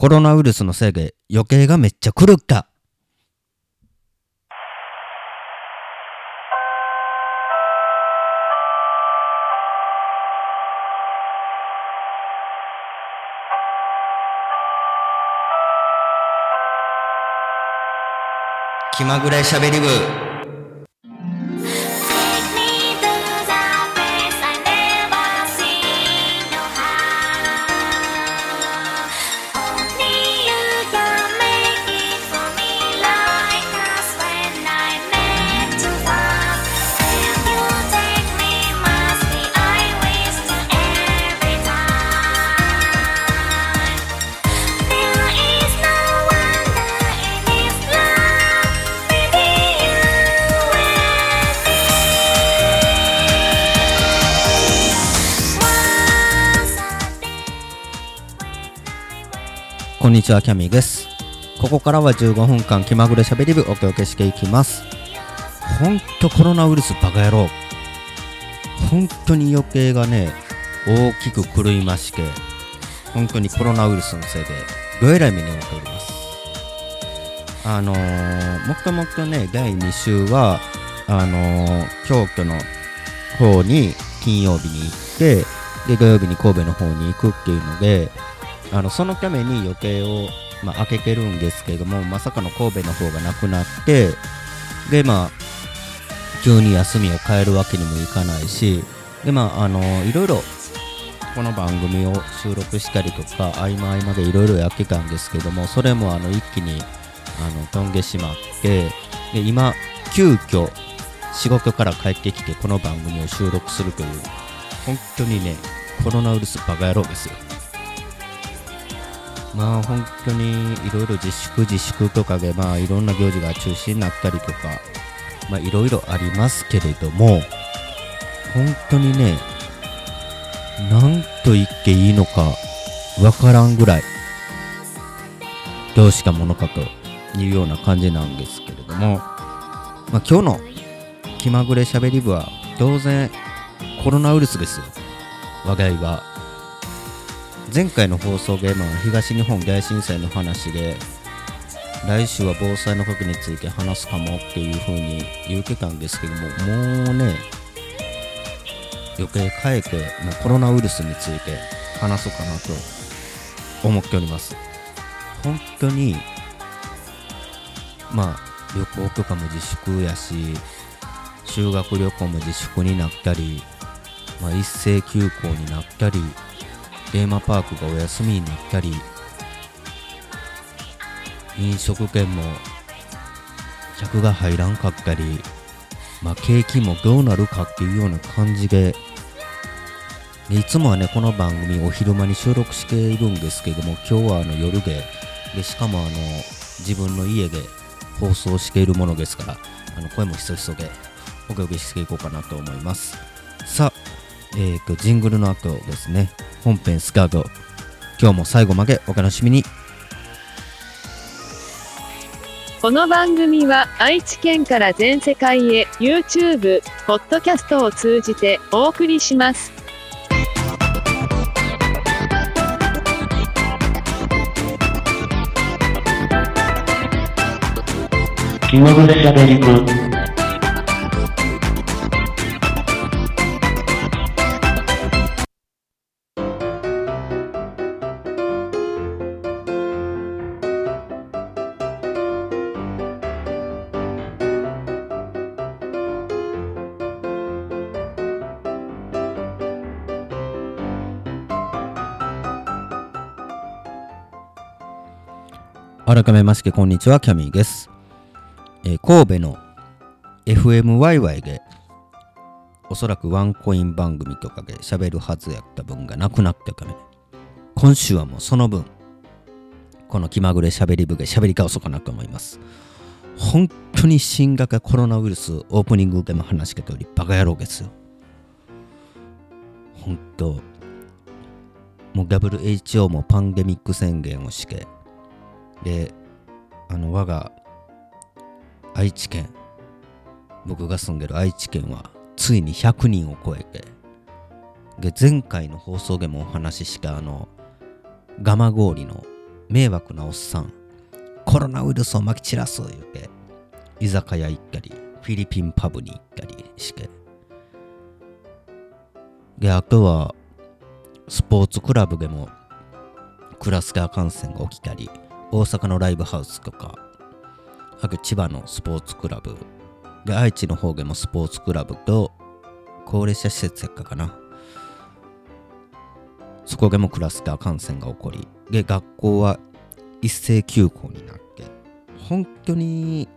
コロナウイルスのせいで余計がめっちゃ来るか。気まぐれしゃべり部こんにちは、キャミーです。ここからは15分間気まぐれしゃべり部お届けしていきます。ほんとコロナウイルスバカ野郎。本当に余計がね、大きく狂いまして、本当にコロナウイルスのせいで、どえらい目に遭っております。あのー、もともっとね、第2週は、あのー、京都の方に金曜日に行って、で、土曜日に神戸の方に行くっていうので、あのそのために予定を、まあ、開けてるんですけれどもまさかの神戸の方がなくなってでまあ急に休みを変えるわけにもいかないしでまああのいろいろこの番組を収録したりとか合間合間でいろいろやってたんですけどもそれもあの一気にあの飛んでしまってで今急遽仕事から帰ってきてこの番組を収録するという本当にねコロナウイルスバカ野郎ですよ。まあ本当にいろいろ自粛自粛とかでまあいろんな行事が中止になったりとかまあいろいろありますけれども本当にね何と言っていいのかわからんぐらいどうしたものかというような感じなんですけれども、まあ、今日の気まぐれしゃべり部は当然コロナウイルスですよ。話題は前回の放送で、ま、東日本大震災の話で来週は防災の核について話すかもっていう風に言ってたんですけどももうね余計変えてもうコロナウイルスについて話そうかなと思っております。本当にまあ旅行とかも自粛やし修学旅行も自粛になったり、まあ、一斉休校になったりテーマパークがお休みになったり飲食店も客が入らんかったり、まあ、景気もどうなるかっていうような感じででいつもはねこの番組お昼間に収録しているんですけども今日はあの夜ででしかもあの自分の家で放送しているものですからあの声もひそひそでお届けしていこうかなと思います。さあえー、とジングルの後ですね。本編スカート。今日も最後までお楽しみに。この番組は愛知県から全世界へ YouTube、ポッドキャストを通じてお送りします。気まぐれしゃべり部改めましてこんにちはキャミーです、えー神戸の FMYY でおそらくワンコイン番組とかで喋るはずやった分がなくなったため今週はもうその分この気まぐれ喋り部で喋り倒そかなと思います。本当に新型コロナウイルスオープニングでも話しかけよりバカ野郎ですよ。本当もう WHO もパンデミック宣言をしてであの我が愛知県僕が住んでる愛知県はついに100人を超えてで前回の放送でもお話ししたあの蒲郡の迷惑なおっさんコロナウイルスをまき散らす言うて居酒屋行ったりフィリピンパブに行ったりしてであとはスポーツクラブでもクラスター感染が起きたり大阪のライブハウスとかあと千葉のスポーツクラブで愛知の方でもスポーツクラブと高齢者施設やったかな。そこでもクラスター感染が起こりで学校は一斉休校になって本当に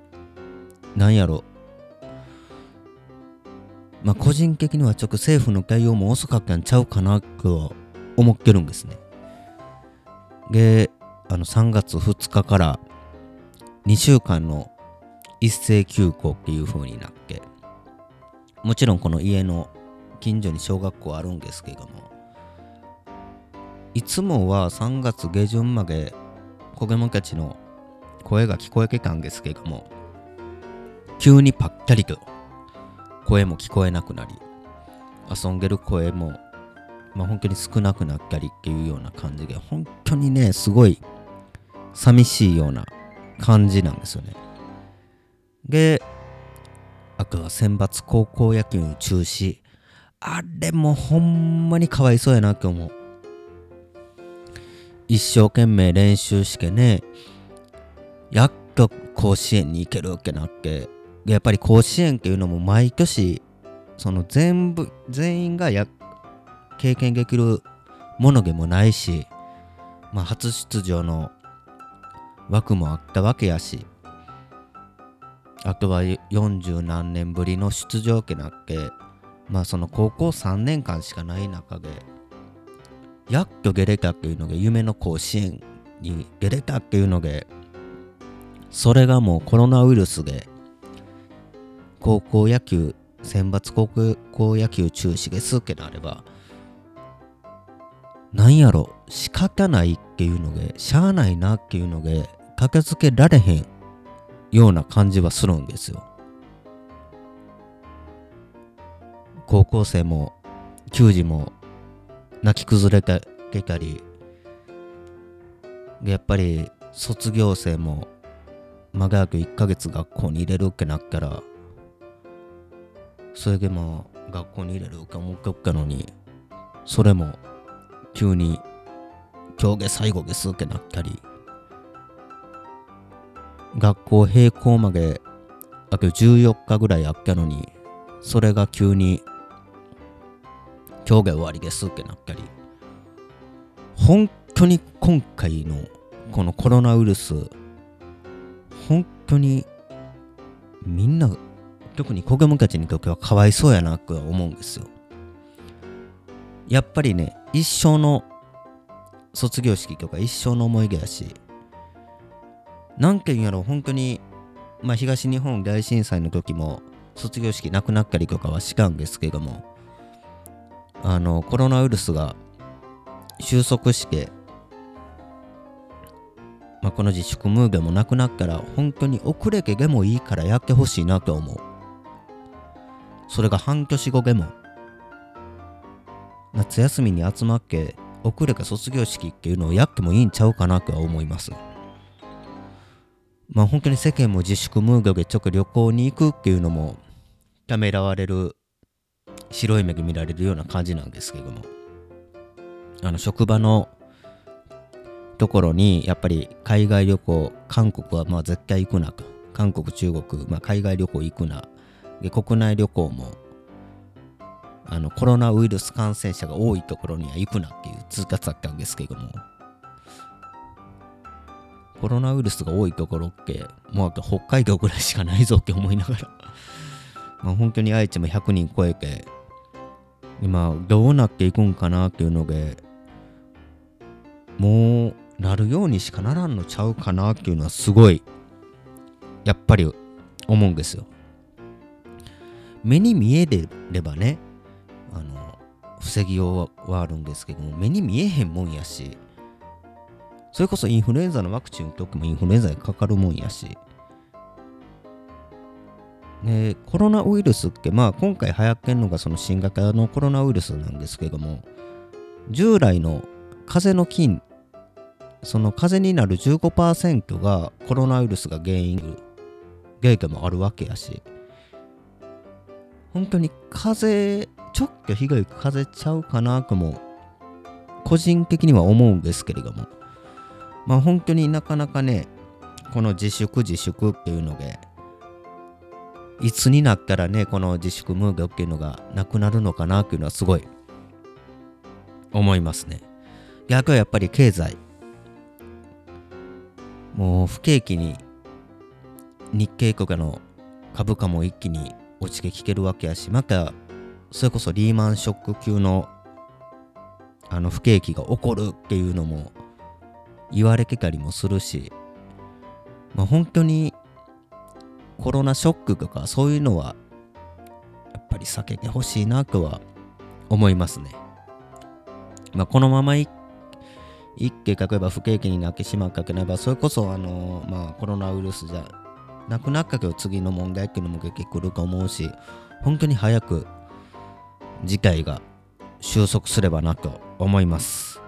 なんやろ。まあ個人的にはちょっと政府の対応も遅かったんちゃうかなと思ってるんですね。であの3月2日から2週間の一斉休校っていう風になってもちろんこの家の近所に小学校あるんですけどもいつもは3月下旬まで子供たちの声が聞こえてたんですけども急にぱったりと声も聞こえなくなり遊んでる声もまあ本当に少なくなったりっていうような感じで本当にねすごい寂しいような感じなんですよね。であとは選抜高校野球中止。あれもほんまにかわいそうやなって思う。一生懸命練習してねやっと甲子園に行けるわけなってやっぱり甲子園っていうのも毎年その全部全員がや経験できるものでもないし、まあ、初出場の枠もあったわけやしあとは40何年ぶりの出場権なっけまあその高校3年間しかない中でやっと出れたっていうのが夢の甲子園に出れたっていうのでそれがもうコロナウイルスで高校野球選抜高校野球中止ですってなればなんやろ仕方ないっていうのでしゃあないなっていうので駆けつけられへんような感じはするんですよ。高校生も球児も泣き崩れてたりやっぱり卒業生も長らく1ヶ月学校に入れるってなったらそれでも学校に入れるって思っとったのにそれも急に今日で最後ですってなったり学校閉校まであと14日ぐらいあったのにそれが急に今日が終わりですってなったり本当に今回のこのコロナウイルス本当にみんな特に子供たちにとってはかわいそうやなとは思うんですよ。やっぱりね一生の卒業式とか一生の思い出やし何件やろ本当にまあ東日本大震災の時も卒業式なくなったりとかはしたんですけどもあのコロナウイルスが収束して、まあ、この自粛ムードもなくなったら本当に遅れけでもいいからやってほしいなと思う。それが半年後でも夏休みに集まっけ遅れか卒業式っていうのをやってもいいんちゃうかなとは思います。まあ本当に世間も自粛ムードでちょっと旅行に行くっていうのもためらわれる白い目で見られるような感じなんですけども。あの職場のところにやっぱり海外旅行韓国はまあ絶対行くなと。韓国中国、まあ、海外旅行行くな。で国内旅行もあのコロナウイルス感染者が多いところには行くなっていう通達だったんですけども。コロナウイルスが多いところってもうあと北海道ぐらいしかないぞって思いながら。まあ本当に愛知も100人超えて今どうなっていくんかなっていうのでもうなるようにしかならんのちゃうかなっていうのはすごいやっぱり思うんですよ。目に見えればね防ぎようはあるんですけども目に見えへんもんやしそれこそインフルエンザのワクチン打っとくもインフルエンザにかかるもんやし。でコロナウイルスってまあ今回流行ってんのがその新型のコロナウイルスなんですけども従来の風邪の菌その風邪になる15%がコロナウイルスが原因原因もあるわけやし。本当に風邪ちょっと被害風邪ちゃうかなとも個人的には思うんですけれども。まあ本当になかなかねこの自粛自粛っていうのでいつになったらねこの自粛ムードっていうのがなくなるのかなっていうのはすごい思いますね。逆はやっぱり経済。もう不景気に日経とかの株価も一気に落ちてきてるわけやしまたそれこそリーマンショック級のあの不景気が起こるっていうのも言われてたりもするしまあ本当にコロナショックとかそういうのはやっぱり避けてほしいなとは思いますね。まあ、このままい一気例えば不景気になってしまうかければそれこそあの、まあ、コロナウイルスじゃなくなったけど次の問題っていうのも出てくると思うし本当に早く事態が収束すればなと思います。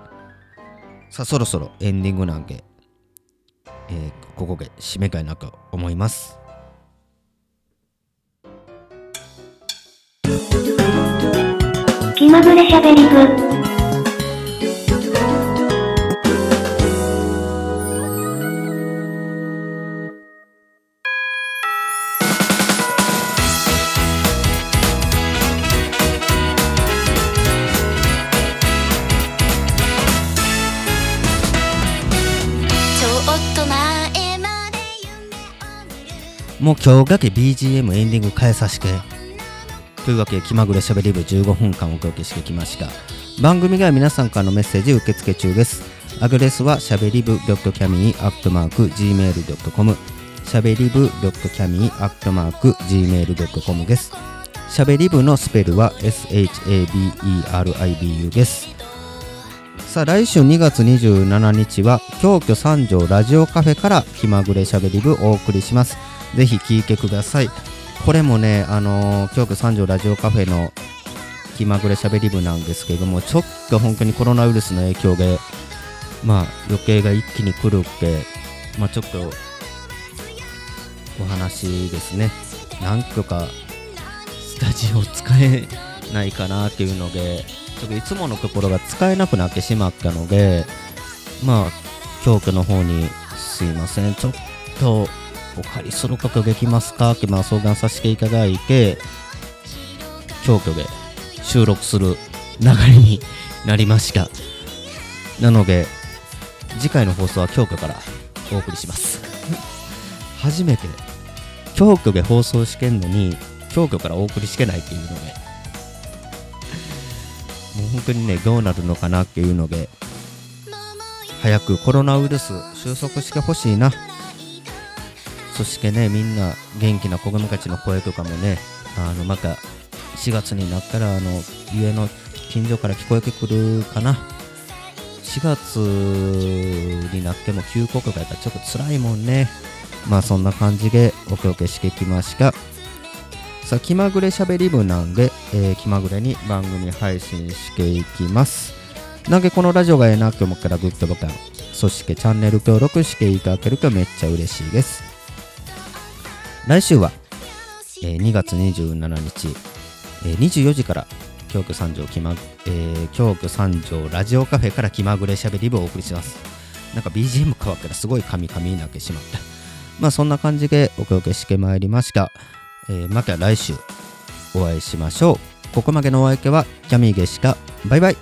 さあそろそろエンディングなんで、えーここで締めたいなと思います。気まぐれしゃべり部。もう今日だけ BGM エンディング変えさせてというわけで気まぐれしゃべり部15分間お届けしてきました。番組では皆さんからのメッセージ受付中です。アドレスはしゃべりぶ .cami.gmail.com しゃべりぶ .cami.gmail.com です。しゃべり部のスペルは SHABERIBU です。さあ来週2月27日は京都三条ラジオカフェから気まぐれしゃべり部お送りします。ぜひ聞いてください。これもねあのー京都三条ラジオカフェの気まぐれしゃべり部なんですけどもちょっと本当にコロナウイルスの影響でまあ余計が一気に来るってまあちょっとお話ですね。なんとかスタジオ使えないかなっていうのでちょっといつものところが使えなくなってしまったのでまあ京都の方にすいません。ちょっとお借りすることできますか？ってまあ相談させていただいて京都で収録する流れになりました。なので次回の放送は京都からお送りします。初めて京都で放送してんのに京都からお送りしてないっていうので。もう本当にねどうなるのかなっていうので早くコロナウイルス収束してほしいな。そしてねみんな元気な子供たちの声とかもねあのまた4月になったらあの家の近所から聞こえてくるかな。4月になっても休校とかやったらちょっと辛いもんね。まあそんな感じでお届けしてきました。さあ気まぐれしゃべり部なんで、えー気まぐれに番組配信していきます。なんでこのラジオがええなって思ったらグッドボタンそしてチャンネル登録していただけるとめっちゃ嬉しいです。来週は、えー2月27日、えー24時から京都三条気ま、えー京都三条ラジオカフェから気まぐれしゃべり部をお送りします。なんか BGM 変わったらすごいカミカミになってしまった。まあそんな感じでお届けしてまいりました、えーまた来週お会いしましょう。ここまでのお相手はキャミーゲシカ。バイバイ。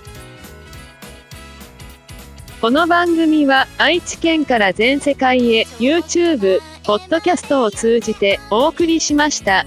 この番組は愛知県から全世界へ YouTube、ポッドキャストを通じてお送りしました。